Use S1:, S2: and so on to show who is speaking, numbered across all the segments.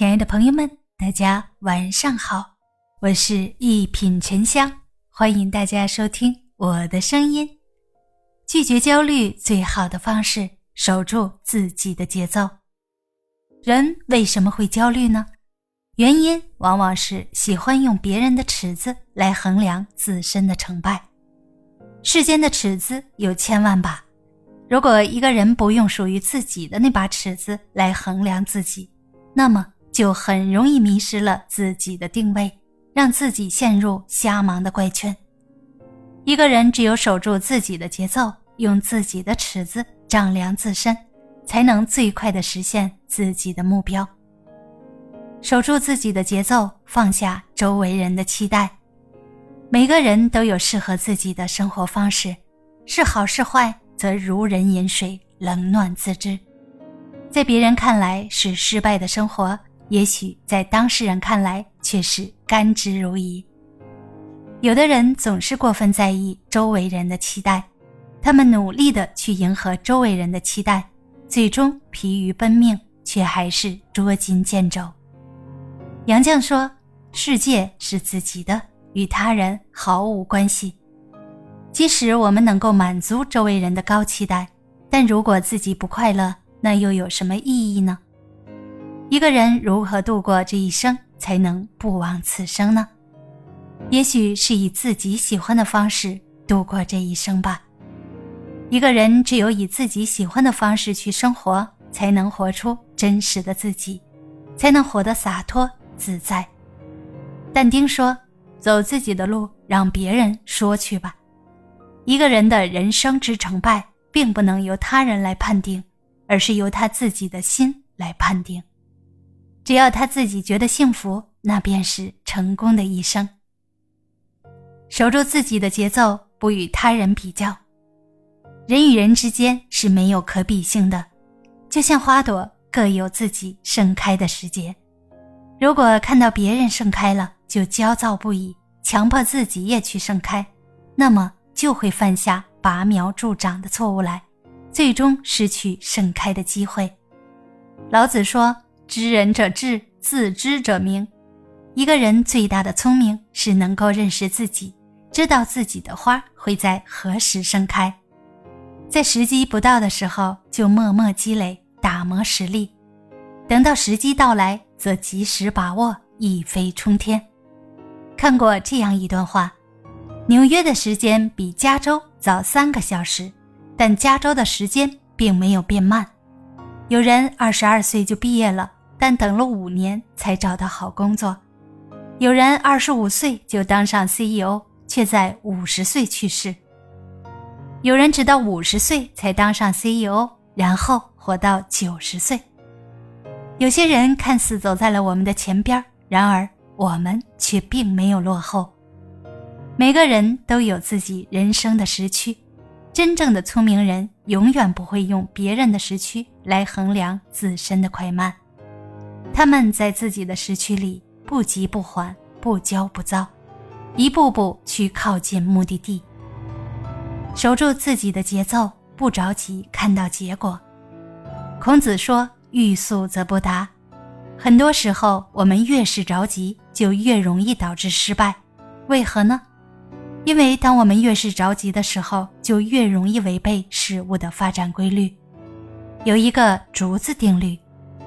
S1: 亲爱的朋友们，大家晚上好，我是一品沉香，欢迎大家收听我的声音。拒绝焦虑最好的方式，守住自己的节奏。人为什么会焦虑呢？原因往往是喜欢用别人的尺子来衡量自身的成败。世间的尺子有千万把，如果一个人不用属于自己的那把尺子来衡量自己，那么。就很容易迷失了自己的定位，让自己陷入瞎忙的怪圈。一个人只有守住自己的节奏，用自己的尺子丈量自身，才能最快的实现自己的目标。守住自己的节奏，放下周围人的期待。每个人都有适合自己的生活方式，是好是坏，则如人饮水，冷暖自知。在别人看来是失败的生活。也许在当事人看来却是甘之如饴。有的人总是过分在意周围人的期待，他们努力的去迎合周围人的期待，最终疲于奔命，却还是捉襟见肘。杨绛说：“世界是自己的，与他人毫无关系。即使我们能够满足周围人的高期待，但如果自己不快乐，那又有什么意义呢？”一个人如何度过这一生，才能不枉此生呢？也许是以自己喜欢的方式度过这一生吧。一个人只有以自己喜欢的方式去生活，才能活出真实的自己，才能活得洒脱自在。但丁说：“走自己的路，让别人说去吧。”一个人的人生之成败，并不能由他人来判定，而是由他自己的心来判定。只要他自己觉得幸福，那便是成功的一生。守住自己的节奏，不与他人比较。人与人之间是没有可比性的，就像花朵各有自己盛开的时节。如果看到别人盛开了就焦躁不已，强迫自己也去盛开，那么就会犯下拔苗助长的错误来，最终失去盛开的机会。老子说。知人者智，自知者明。一个人最大的聪明是能够认识自己，知道自己的花会在何时盛开，在时机不到的时候就默默积累，打磨实力，等到时机到来，则及时把握，一飞冲天。看过这样一段话：纽约的时间比加州早三个小时，但加州的时间并没有变慢。有人二十二岁就毕业了。但等了五年才找到好工作，有人二十五岁就当上 CEO，却在五十岁去世；有人直到五十岁才当上 CEO，然后活到九十岁。有些人看似走在了我们的前边，然而我们却并没有落后。每个人都有自己人生的时区，真正的聪明人永远不会用别人的时区来衡量自身的快慢。他们在自己的时区里不急不缓，不骄不躁，一步步去靠近目的地。守住自己的节奏，不着急看到结果。孔子说：“欲速则不达。”很多时候，我们越是着急，就越容易导致失败。为何呢？因为当我们越是着急的时候，就越容易违背事物的发展规律。有一个竹子定律。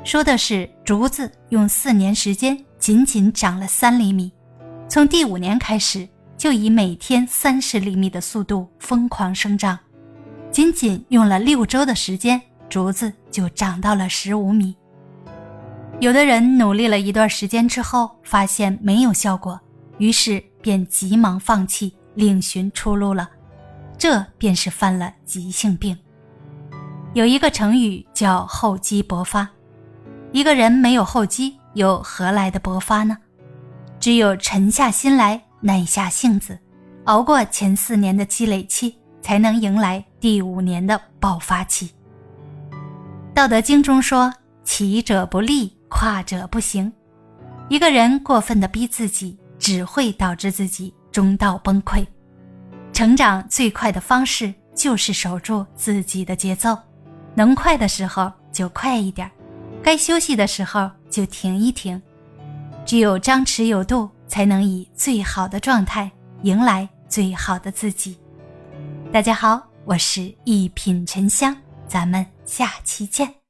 S1: 说的是竹子用四年时间仅仅长了三厘米，从第五年开始就以每天三十厘米的速度疯狂生长，仅仅用了六周的时间，竹子就长到了十五米。有的人努力了一段时间之后，发现没有效果，于是便急忙放弃，另寻出路了，这便是犯了急性病。有一个成语叫厚积薄发。一个人没有厚积，又何来的勃发呢？只有沉下心来，耐下性子，熬过前四年的积累期，才能迎来第五年的爆发期。道德经中说：“起者不立，跨者不行。”一个人过分的逼自己，只会导致自己中道崩溃。成长最快的方式就是守住自己的节奏，能快的时候就快一点。该休息的时候就停一停。只有张弛有度，才能以最好的状态迎来最好的自己。大家好，我是一品沉香，咱们下期见。